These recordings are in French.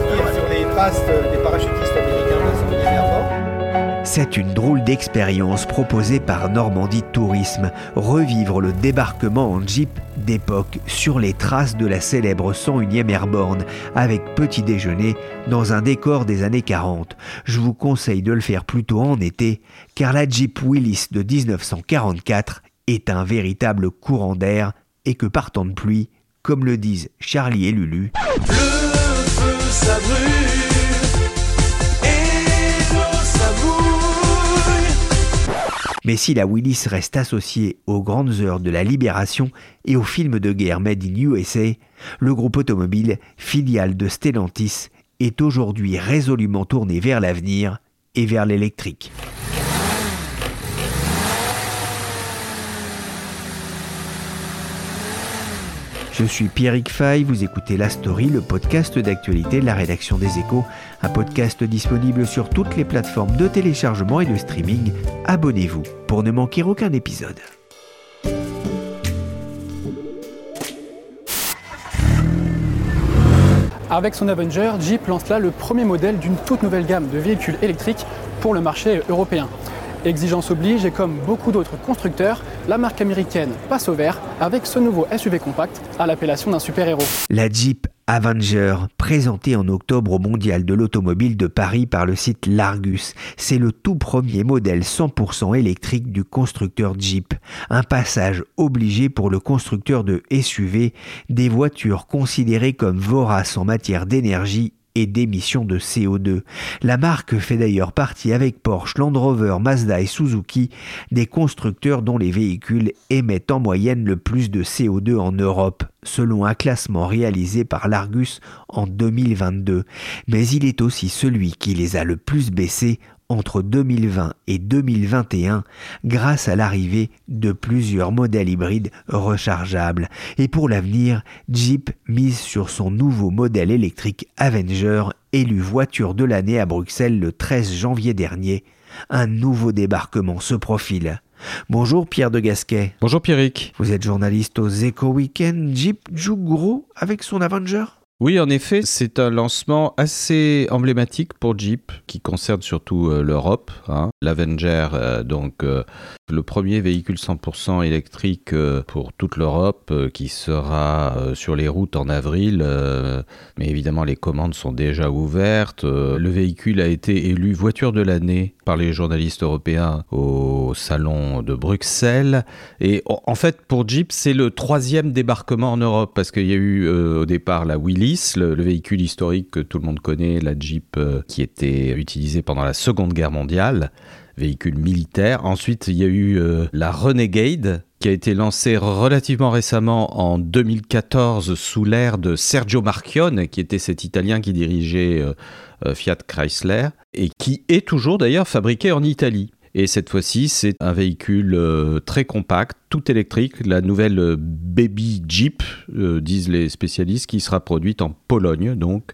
Sur les traces des parachutistes américains de C'est une drôle d'expérience proposée par Normandie Tourisme, revivre le débarquement en Jeep d'époque sur les traces de la célèbre 101e Airborne avec petit déjeuner dans un décor des années 40. Je vous conseille de le faire plutôt en été car la Jeep Willis de 1944 est un véritable courant d'air et que partant de pluie, comme le disent Charlie et Lulu, mais si la Willis reste associée aux grandes heures de la libération et aux films de guerre made in USA, le groupe automobile, filiale de Stellantis, est aujourd'hui résolument tourné vers l'avenir et vers l'électrique. Je suis Pierrick Fay, vous écoutez La Story, le podcast d'actualité de la rédaction des Échos, un podcast disponible sur toutes les plateformes de téléchargement et de streaming. Abonnez-vous pour ne manquer aucun épisode. Avec son Avenger, Jeep lance là le premier modèle d'une toute nouvelle gamme de véhicules électriques pour le marché européen. Exigence oblige et comme beaucoup d'autres constructeurs, la marque américaine passe au vert avec ce nouveau SUV compact à l'appellation d'un super-héros. La Jeep Avenger, présentée en octobre au Mondial de l'automobile de Paris par le site Largus, c'est le tout premier modèle 100% électrique du constructeur Jeep. Un passage obligé pour le constructeur de SUV, des voitures considérées comme voraces en matière d'énergie et d'émissions de CO2. La marque fait d'ailleurs partie avec Porsche, Land Rover, Mazda et Suzuki des constructeurs dont les véhicules émettent en moyenne le plus de CO2 en Europe, selon un classement réalisé par l'Argus en 2022. Mais il est aussi celui qui les a le plus baissés entre 2020 et 2021 grâce à l'arrivée de plusieurs modèles hybrides rechargeables. Et pour l'avenir, Jeep mise sur son nouveau modèle électrique Avenger, élu voiture de l'année à Bruxelles le 13 janvier dernier. Un nouveau débarquement se profile. Bonjour Pierre de Gasquet. Bonjour Pierrick. Vous êtes journaliste aux Eco Weekend. Jeep joue gros avec son Avenger? Oui, en effet, c'est un lancement assez emblématique pour Jeep, qui concerne surtout euh, l'Europe. Hein. L'Avenger, euh, donc euh, le premier véhicule 100% électrique pour toute l'Europe, qui sera sur les routes en avril. mais évidemment, les commandes sont déjà ouvertes. le véhicule a été élu voiture de l'année par les journalistes européens au salon de Bruxelles. Et en fait, pour Jeep, c'est le troisième débarquement en Europe, parce qu'il y a eu au départ la Willy le, véhicule historique que tout le monde connaît, la Jeep euh, qui était utilisée pendant la Seconde Guerre mondiale, véhicule militaire. Ensuite, il y a eu euh, la Renegade qui a été lancée relativement récemment en 2014 sous l'ère de Sergio Marchionne, qui était cet Italien qui dirigeait euh, Fiat Chrysler, et qui est toujours d'ailleurs fabriqué en Italie. Et cette fois-ci, c'est un véhicule euh, très compact, tout électrique, la nouvelle euh, Baby Jeep, euh, disent les spécialistes, qui sera produite en Pologne, donc.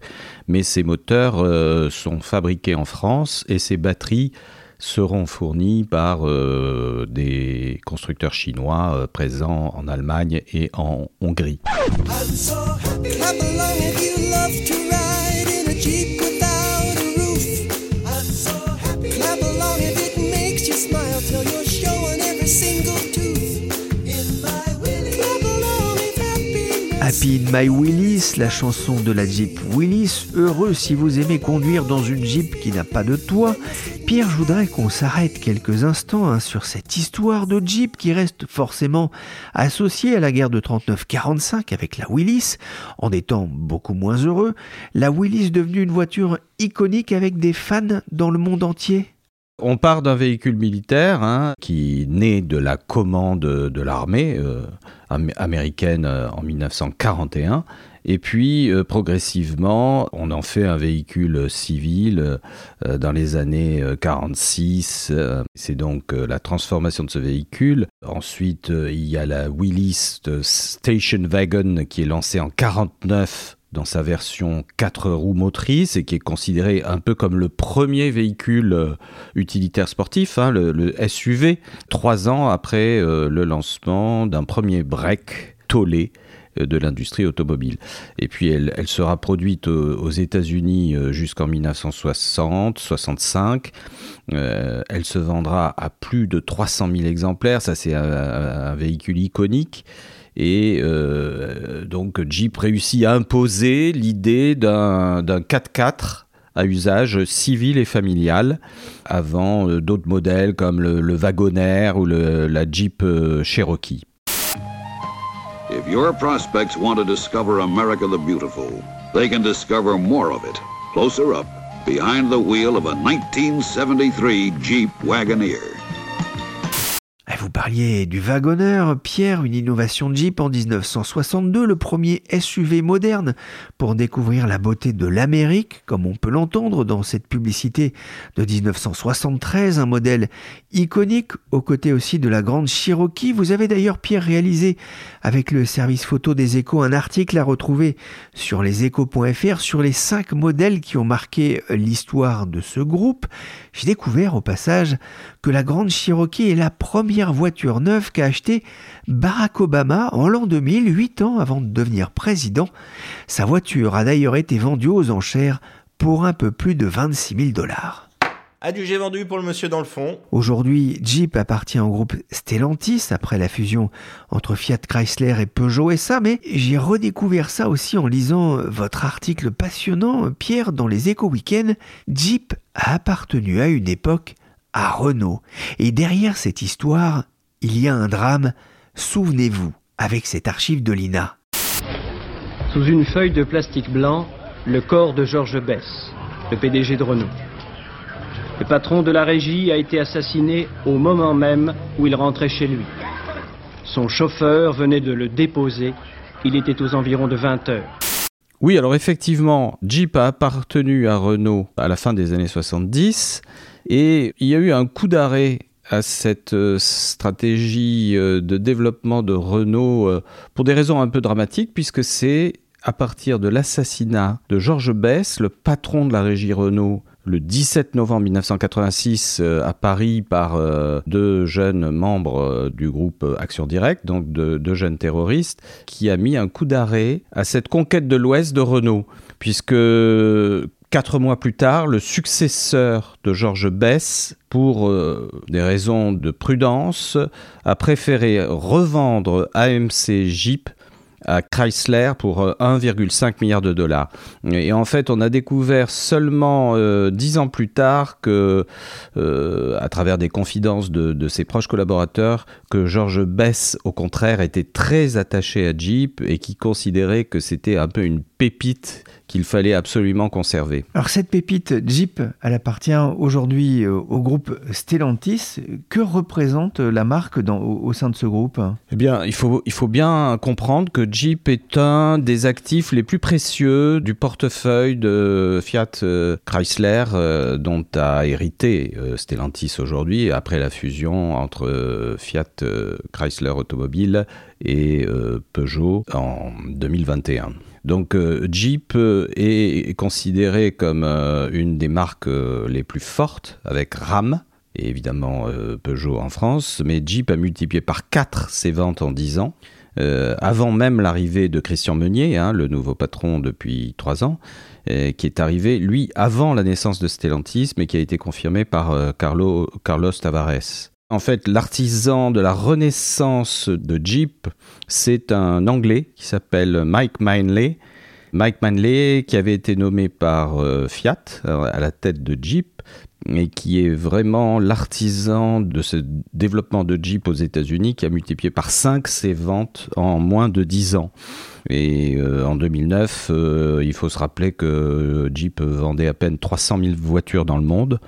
Mais ses moteurs sont fabriqués en France et ses batteries seront fournies par des constructeurs chinois présents en Allemagne et en Hongrie. In My Willis, la chanson de la Jeep Willis, heureux si vous aimez conduire dans une Jeep qui n'a pas de toit. Pierre, je voudrais qu'on s'arrête quelques instants hein, sur cette histoire de Jeep qui reste forcément associée à la guerre de 39-45 avec la Willis. En étant beaucoup moins heureux, la Willis devenue une voiture iconique avec des fans dans le monde entier. On part d'un véhicule militaire hein, qui naît de la commande de l'armée euh, américaine euh, en 1941. Et puis, euh, progressivement, on en fait un véhicule civil dans les années 46. C'est donc la transformation de ce véhicule. Ensuite, il y a la Willis Station Wagon qui est lancée en 49 dans sa version 4 roues motrices et qui est considéré un peu comme le premier véhicule euh, utilitaire sportif, hein, le, SUV, trois ans après euh, le lancement d'un premier break tollé euh, de l'industrie automobile. Et puis elle, sera produite aux, États-Unis jusqu'en 1960-65. elle se vendra à plus de 300 000 exemplaires. Ça, c'est un véhicule iconique. Et euh, donc Jeep réussit à imposer l'idée d'un 4x4 à usage civil et familial avant euh, d'autres modèles comme le, le wagonaire ou le, la Jeep euh, Cherokee. If your prospects want to discover America the Beautiful, they can discover more of it closer up behind the wheel of a 1973 Jeep Wagoneer. Parliez du wagonneur, Pierre, une innovation Jeep en 1962, le premier SUV moderne pour découvrir la beauté de l'Amérique, comme on peut l'entendre dans cette publicité de 1973, un modèle iconique aux côtés aussi de la grande Cherokee. Vous avez d'ailleurs, Pierre, réalisé avec le service photo des échos un article à retrouver sur leséchos.fr sur les cinq modèles qui ont marqué l'histoire de ce groupe. J'ai découvert au passage que la grande Cherokee est la première voiture neuve qu'a acheté Barack Obama en l'an 2000, 8 ans avant de devenir président. Sa voiture a d'ailleurs été vendue aux enchères pour un peu plus de 26 000 dollars. Adjugé vendu pour le monsieur dans le fond. Aujourd'hui, Jeep appartient au groupe Stellantis après la fusion entre Fiat Chrysler et Peugeot et ça, mais j'ai redécouvert ça aussi en lisant votre article passionnant, Pierre, dans les Éco Weekends. Jeep a appartenu à une époque à Renault. Et derrière cette histoire, il y a un drame, souvenez-vous, avec cette archive de l'INA. Sous une feuille de plastique blanc, le corps de Georges Bess, le PDG de Renault. Le patron de la régie a été assassiné au moment même où il rentrait chez lui. Son chauffeur venait de le déposer. Il était aux environs de 20 heures. Oui, alors effectivement, Jeep a appartenu à Renault à la fin des années 70 et il y a eu un coup d'arrêt à cette euh, stratégie euh, de développement de Renault euh, pour des raisons un peu dramatiques, puisque c'est à partir de l'assassinat de Georges Bess, le patron de la régie Renault, le 17 novembre 1986 à Paris par deux jeunes membres du groupe Action Directe, donc deux jeunes terroristes, qui a mis un coup d'arrêt à cette conquête de l'Ouest de Renault, puisque Quatre mois plus tard, le successeur de Georges Bess, pour euh, des raisons de prudence, a préféré revendre AMC Jeep à Chrysler pour 1,5 euh, milliard de dollars. Et en fait, on a découvert seulement euh, dix ans plus tard que, à travers des confidences de, ses proches collaborateurs, que Georges Bess, au contraire, était très attaché à Jeep et qui considérait que c'était un peu une pépite qu'il fallait absolument conserver. Alors cette pépite Jeep, elle appartient aujourd'hui euh, au groupe Stellantis. Que représente la marque dans, au, sein de ce groupe? Eh bien, il faut, il faut bien comprendre que Jeep est un des actifs les plus précieux du portefeuille de Fiat euh, Chrysler euh, dont a hérité Stellantis aujourd'hui après la fusion entre Fiat Chrysler Automobile et Peugeot en 2021. Donc euh, Jeep euh, est considéré comme euh, une des marques les plus fortes avec RAM et évidemment Peugeot en France, mais Jeep a multiplié par 4 ses ventes en 10 ans. avant même l'arrivée de Christian Meunier, hein, le nouveau patron depuis 3 ans, qui est arrivé, lui, avant la naissance de Stellantis, mais qui a été confirmé par Carlos Tavares. En fait, l'artisan de la renaissance de Jeep, c'est un Anglais qui s'appelle Mike Manley. Mike Manley, qui avait été nommé par euh, Fiat euh, à la tête de Jeep, et qui est vraiment l'artisan de ce développement de Jeep aux États-Unis, qui a multiplié par 5 ses ventes en moins de 10 ans. Et euh, en 2009, il faut se rappeler que Jeep vendait à peine 300 000 voitures dans le monde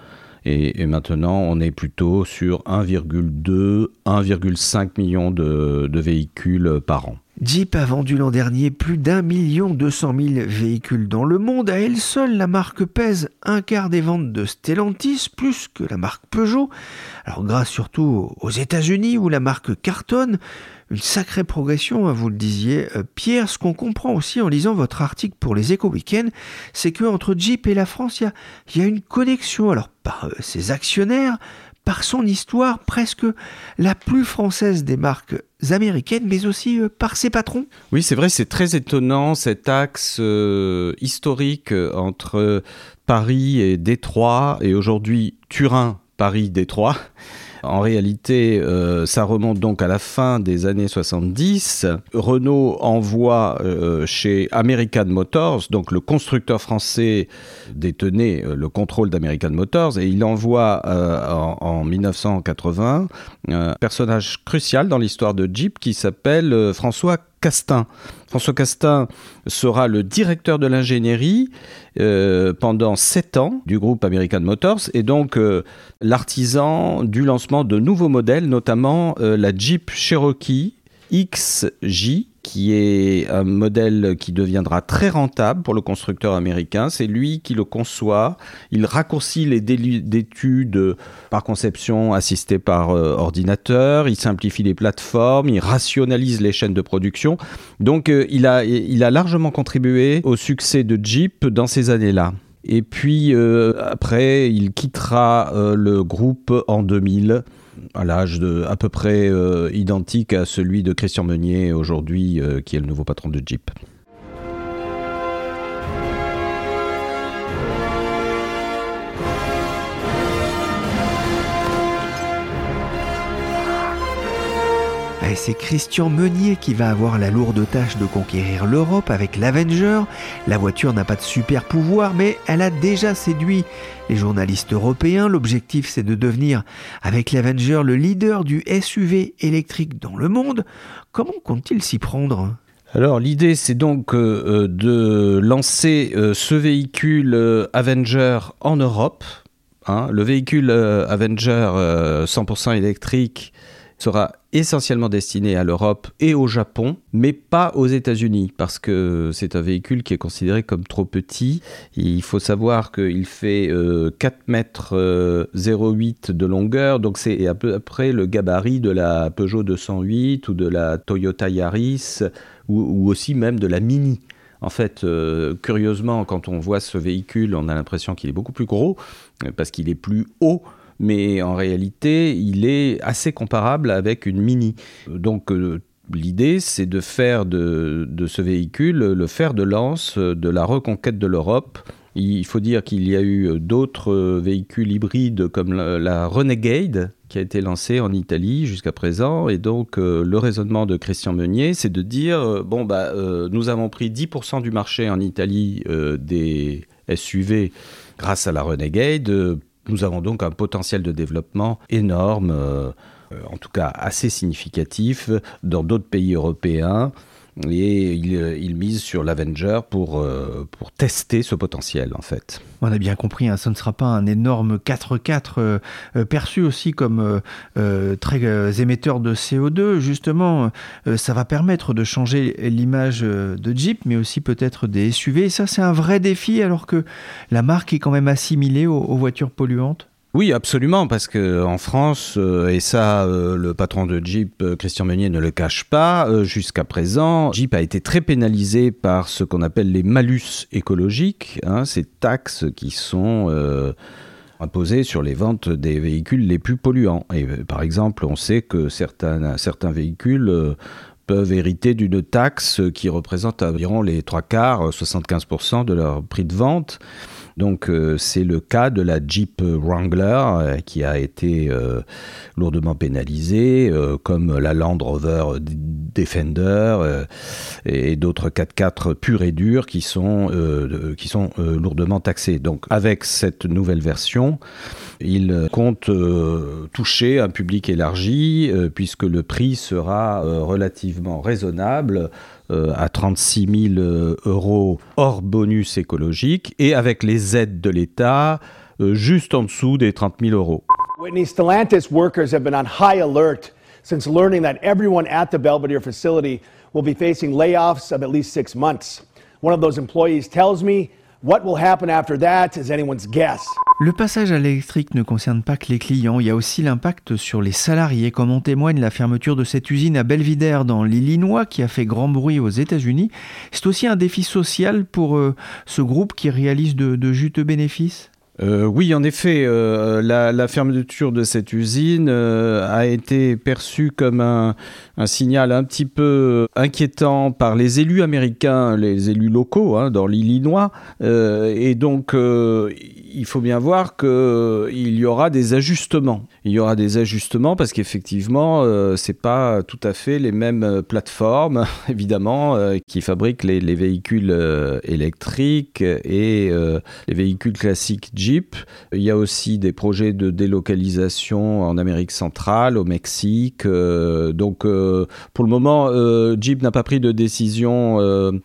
Et, maintenant, on est plutôt sur 1,2, 1,5 million de, de véhicules par an. Jeep a vendu l'an dernier plus d'un million deux cent mille véhicules dans le monde. À elle seule, la marque pèse un quart des ventes de Stellantis, plus que la marque Peugeot. Alors grâce surtout aux États-Unis où la marque cartonne, une sacrée progression, hein, vous le disiez. Euh, Pierre, ce qu'on comprend aussi en lisant votre article pour les Éco Weekends, c'est que entre Jeep et la France, il y, a, une connexion. Alors par euh, ses actionnaires, par son histoire presque la plus française des marques américaines, mais aussi euh, par ses patrons. Oui, c'est vrai, c'est très étonnant cet axe euh, historique entre Paris et Détroit, et aujourd'hui Turin, Paris, Détroit. En réalité, euh, ça remonte donc à la fin des années 70. Renault envoie euh, chez American Motors, donc le constructeur français détenait euh, le contrôle d'American Motors, et il envoie en, en, 1980 un personnage crucial dans l'histoire de Jeep qui s'appelle François Castin. François Castin sera le directeur de l'ingénierie euh, pendant sept ans du groupe American Motors et donc euh, l'artisan du lancement de nouveaux modèles, notamment euh, la Jeep Cherokee XJ qui est un modèle qui deviendra très rentable pour le constructeur américain. C'est lui qui le conçoit. Il raccourcit les délais d'études par conception assistée par euh, ordinateur. Il simplifie les plateformes. Il rationalise les chaînes de production. Donc, euh, il, a, largement contribué au succès de Jeep dans ces années-là. Et puis, euh, après, il quittera le groupe en 2000 à l'âge à peu près euh, identique à celui de Christian Meunier aujourd'hui, euh, qui est le nouveau patron de Jeep. C'est Christian Meunier qui va avoir la lourde tâche de conquérir l'Europe avec l'Avenger. La voiture n'a pas de super pouvoir, mais elle a déjà séduit les journalistes européens. L'objectif, c'est de devenir, avec l'Avenger, le leader du SUV électrique dans le monde. Comment compte-t-il s'y prendre? Alors l'idée c'est donc euh, euh, de lancer euh, ce véhicule Avenger en Europe. Hein. Le véhicule Avenger 100% électrique sera essentiellement destiné à l'Europe et au Japon, mais pas aux États-Unis, parce que c'est un véhicule qui est considéré comme trop petit. Il faut savoir qu'il fait 4 euh, mètres 08 euh, de longueur, donc c'est à peu près le gabarit de la Peugeot 208 ou de la Toyota Yaris, ou, aussi même de la Mini. En fait, euh, curieusement, quand on voit ce véhicule, on a l'impression qu'il est beaucoup plus gros, parce qu'il est plus haut mais en réalité, il est assez comparable avec une Mini. Donc, euh, l'idée, c'est de faire de, ce véhicule le fer de lance de la reconquête de l'Europe. Il faut dire qu'il y a eu d'autres véhicules hybrides comme la, Renegade qui a été lancée en Italie jusqu'à présent. Et donc, euh, le raisonnement de Christian Meunier, c'est de dire euh, bon, bah, nous avons pris 10% du marché en Italie des SUV grâce à la Renegade. Nous avons donc un potentiel de développement énorme, euh, en tout cas assez significatif, dans d'autres pays européens et il, mise sur l'Avenger pour, euh, pour tester ce potentiel en fait. On a bien compris, hein, ce ne sera pas un énorme 4x4 euh, euh, perçu aussi comme très émetteur de CO2. Justement, ça va permettre de changer l'image de Jeep, mais aussi peut-être des SUV. Et ça, c'est un vrai défi alors que la marque est quand même assimilée aux voitures polluantes. Oui, absolument, parce que en France, euh, et ça, euh, le patron de Jeep, euh, Christian Meunier, ne le cache pas, jusqu'à présent, Jeep a été très pénalisé par ce qu'on appelle les malus écologiques, hein, ces taxes qui sont imposées sur les ventes des véhicules les plus polluants. Et par exemple, on sait que certains, certains véhicules peuvent hériter d'une taxe qui représente environ les trois quarts, 75% de leur prix de vente. Donc euh, c'est le cas de la Jeep Wrangler euh, qui a été euh, lourdement pénalisée, comme la Land Rover Defender et d'autres 4x4 purs et durs qui sont, qui sont lourdement taxés. Donc avec cette nouvelle version, il compte toucher un public élargi puisque le prix sera relativement raisonnable euh, à 36 000 euros hors bonus écologique et avec les aides de l'État juste en dessous des 30 000 euros. Whitney Stellantis workers have been on high alert since learning that everyone at the Belvedere facility will be facing layoffs of at least six months. One of those employees tells me what will happen after that? is anyone's guess. Le passage à l'électrique ne concerne pas que les clients, il y a aussi l'impact sur les salariés, comme en témoigne la fermeture de cette usine à Belvidere dans l'Illinois qui a fait grand bruit aux États-Unis. C'est aussi un défi social pour euh, ce groupe qui réalise de, de juteux bénéfices? Euh, oui, en effet, euh, la, fermeture de cette usine euh, a été perçue comme un, signal un petit peu inquiétant par les élus américains, les élus locaux hein, dans l'Illinois. et donc, il faut bien voir qu'il y aura des ajustements. Il y aura des ajustements parce qu'effectivement, ce n'est pas tout à fait les mêmes plateformes, évidemment, qui fabriquent les, les véhicules électriques et les véhicules classiques il y a aussi des projets de délocalisation en Amérique centrale, au Mexique. Euh, donc, euh, pour le moment, euh, Jeep n'a pas pris de décision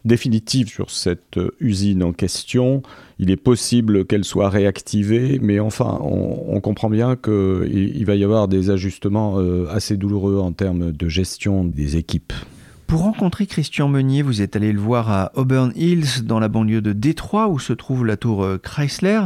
définitive sur cette usine en question. Il est possible qu'elle soit réactivée, mais enfin, on, comprend bien qu'il il va y avoir des ajustements assez douloureux en termes de gestion des équipes. Pour rencontrer Christian Meunier, vous êtes allé le voir à Auburn Hills, dans la banlieue de Détroit, où se trouve la tour euh, Chrysler.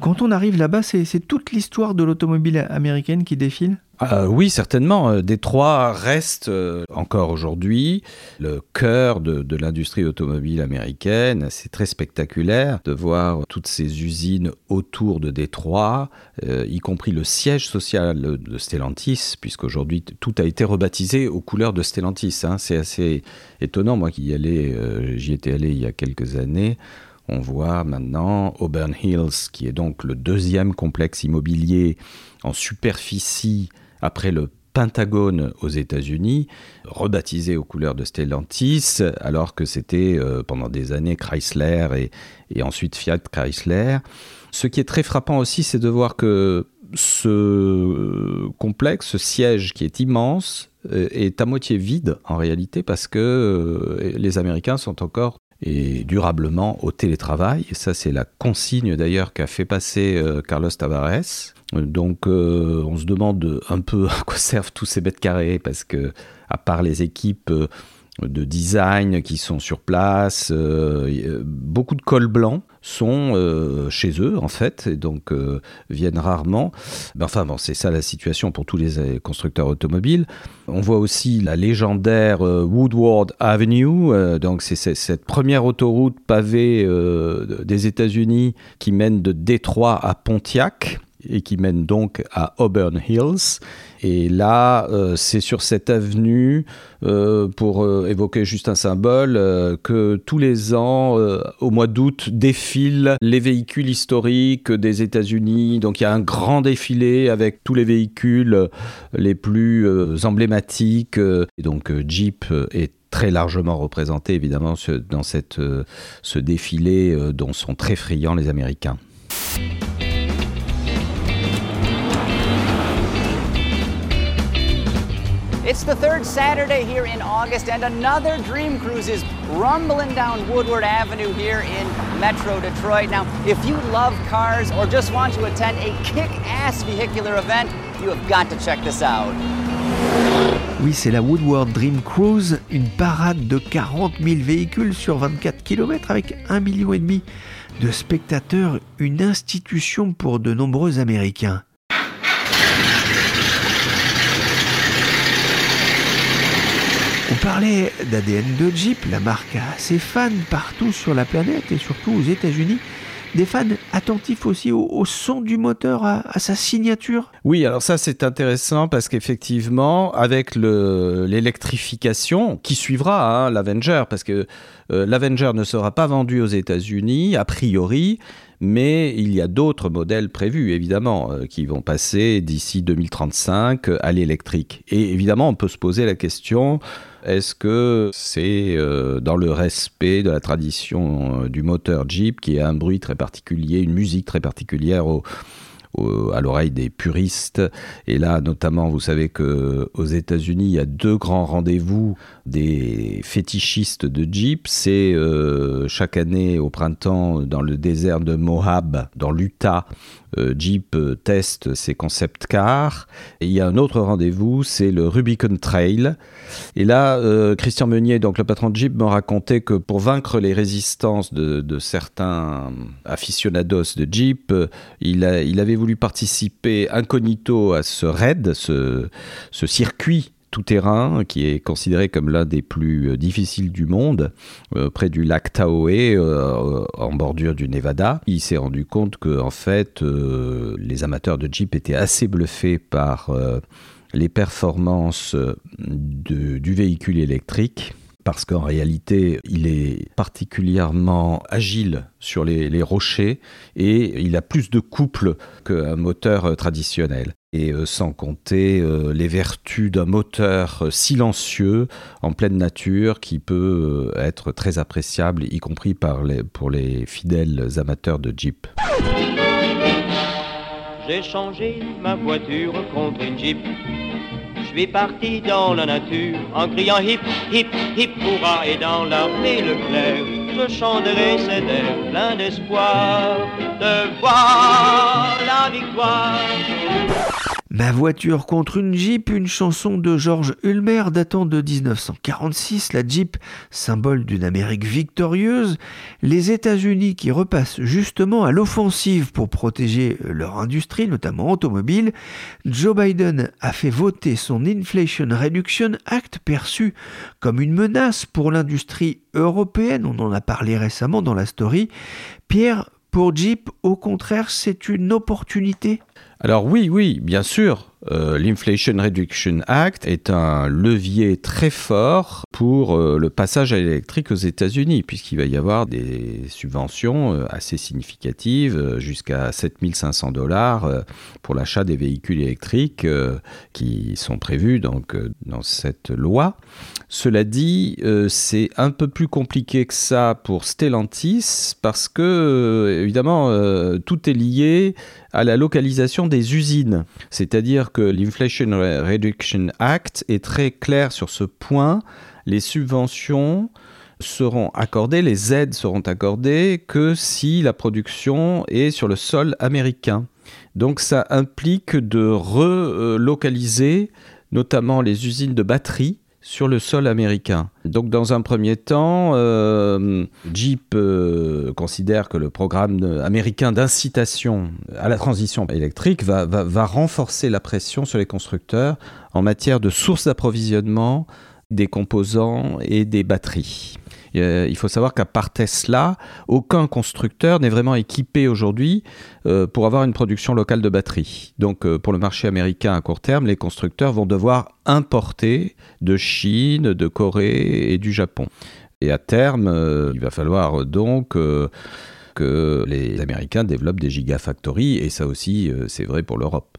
Quand on arrive là-bas, c'est toute l'histoire de l'automobile américaine qui défile? Euh, oui, certainement. Euh, Détroit reste euh, encore aujourd'hui le cœur de, l'industrie automobile américaine. C'est très spectaculaire de voir toutes ces usines autour de Détroit, y compris le siège social de Stellantis, puisqu'aujourd'hui tout a été rebaptisé aux couleurs de Stellantis. Hein. C'est assez étonnant. Moi qui j'y étais allé il y a quelques années. On voit maintenant Auburn Hills, qui est donc le deuxième complexe immobilier en superficie après le Pentagone aux États-Unis, rebaptisé aux couleurs de Stellantis, alors que c'était euh, pendant des années Chrysler et, et, ensuite Fiat Chrysler. Ce qui est très frappant aussi, c'est de voir que ce complexe, ce siège qui est immense, euh, est à moitié vide en réalité parce que euh, les Américains sont encore et durablement au télétravail. Et ça, c'est la consigne d'ailleurs qu'a fait passer Carlos Tavares donc euh, on se demande un peu à quoi servent tous ces mètres carrés parce que à part les équipes euh, de design qui sont sur place, euh, beaucoup de cols blancs sont chez eux en fait et donc viennent rarement. enfin bon, c'est ça la situation pour tous les constructeurs automobiles. On voit aussi la légendaire Woodward Avenue, donc c'est cette première autoroute pavée des États-Unis qui mène de Détroit à Pontiac et qui mène donc à Auburn Hills. Et là, euh, c'est sur cette avenue, euh, pour euh, évoquer juste un symbole, que tous les ans, au mois d'août, défilent les véhicules historiques des États-Unis. Donc il y a un grand défilé avec tous les véhicules les plus emblématiques. Et donc Jeep est très largement représenté évidemment dans ce défilé dont sont très friands les Américains. It's the third Saturday here in August, and another Dream Cruise is rumbling down Woodward Avenue here in Metro Detroit. Now, if you love cars or just want to attend a kick ass vehicular event, you have got to check this out. Oui, c'est la Woodward Dream Cruise, une parade de 40 000 véhicules sur 24 km avec 1,5 million de spectateurs, une institution pour de nombreux Américains. On d'ADN de Jeep, la marque a ses fans partout sur la planète et surtout aux États-Unis. Des fans attentifs aussi au, son du moteur, à, sa signature Oui, alors ça c'est intéressant parce qu'effectivement, avec l'électrification qui suivra hein, l'Avenger, parce que euh, l'Avenger ne sera pas vendu aux États-Unis, a priori, mais il y a d'autres modèles prévus, évidemment, euh, qui vont passer d'ici 2035 à l'électrique. Et évidemment, on peut se poser la question est-ce que c'est euh, dans le respect de la tradition euh, du moteur Jeep qui a un bruit très particulier, une musique très particulière à l'oreille des puristes. Et là, notamment, vous savez que aux États-Unis, il y a deux grands rendez-vous des fétichistes de Jeep. C'est euh, chaque année au printemps dans le désert de Moab, dans l'Utah, euh, Jeep euh, teste ses concept cars. Et il y a un autre rendez-vous, c'est le Rubicon Trail. Et là, Christian Meunier, donc le patron de Jeep, me racontait que pour vaincre les résistances de, certains aficionados de Jeep, il, avait voulu participer incognito à ce raid, ce, ce circuit tout-terrain qui est considéré comme l'un des plus euh, difficiles du monde, euh, près du lac Tahoe, euh, en bordure du Nevada. Il s'est rendu compte que en fait, les amateurs de Jeep étaient assez bluffés par les performances du véhicule électrique parce qu'en réalité, il est particulièrement agile sur les, rochers et il a plus de couple qu'un moteur traditionnel. Et euh, sans compter euh, les vertus d'un moteur silencieux en pleine nature qui peut euh, être très appréciable, y compris pour les fidèles amateurs de Jeep. J'ai changé ma voiture contre une Jeep suis parti dans la nature en criant hip, hip, hip, hurrah. Et dans l'armée Leclerc, je chanterai cet air plein d'espoir de voir la victoire. Ma voiture contre une Jeep, une chanson de George Ulmer datant de 1946, la Jeep, symbole d'une Amérique victorieuse, les États-Unis qui repassent justement à l'offensive pour protéger leur industrie, notamment automobile. Joe Biden a fait voter son Inflation Reduction Act perçu comme une menace pour l'industrie européenne, on en a parlé récemment dans la story. Pierre, pour Jeep, au contraire, c'est une opportunité alors oui, oui, bien sûr, euh, l'Inflation Reduction Act est un levier très fort pour euh, le passage à l'électrique aux États-Unis, puisqu'il va y avoir des subventions euh, assez significatives, jusqu'à 7500 dollars pour l'achat des véhicules électriques qui sont prévus donc, dans cette loi. Cela dit, c'est un peu plus compliqué que ça pour Stellantis, parce que, évidemment, tout est lié à la localisation des usines. C'est-à-dire que l'Inflation Reduction Act est très clair sur ce point. Les subventions seront accordées, les aides seront accordées que si la production est sur le sol américain. Donc ça implique de relocaliser notamment les usines de batteries sur le sol américain. Donc dans un premier temps, euh, Jeep euh, considère que le programme américain d'incitation à la transition électrique va, va, renforcer la pression sur les constructeurs en matière de sources d'approvisionnement des composants et des batteries. Euh, il faut savoir qu'à part Tesla, aucun constructeur n'est vraiment équipé aujourd'hui euh, pour avoir une production locale de batteries. Donc euh, pour le marché américain à court terme, les constructeurs vont devoir importer de Chine, de Corée et du Japon. Et à terme, il va falloir donc que les Américains développent des gigafactories, et ça aussi, c'est vrai pour l'Europe.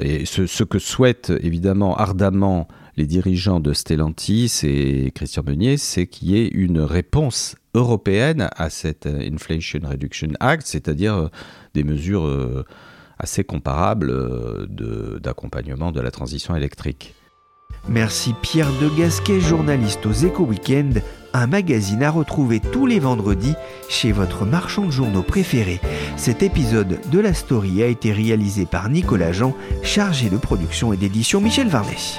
Et ce, ce, que souhaitent évidemment ardemment les dirigeants de Stellantis et Christian Meunier, c'est qu'il y ait une réponse européenne à cette Inflation Reduction Act, c'est-à-dire euh, des mesures euh, assez comparables euh, d'accompagnement de, la transition électrique. Merci Pierre de Gasquet, journaliste aux Éco Weekend, un magazine à retrouver tous les vendredis chez votre marchand de journaux préféré. Cet épisode de la story a été réalisé par Nicolas Jean, chargé de production et d'édition Michel Varnet.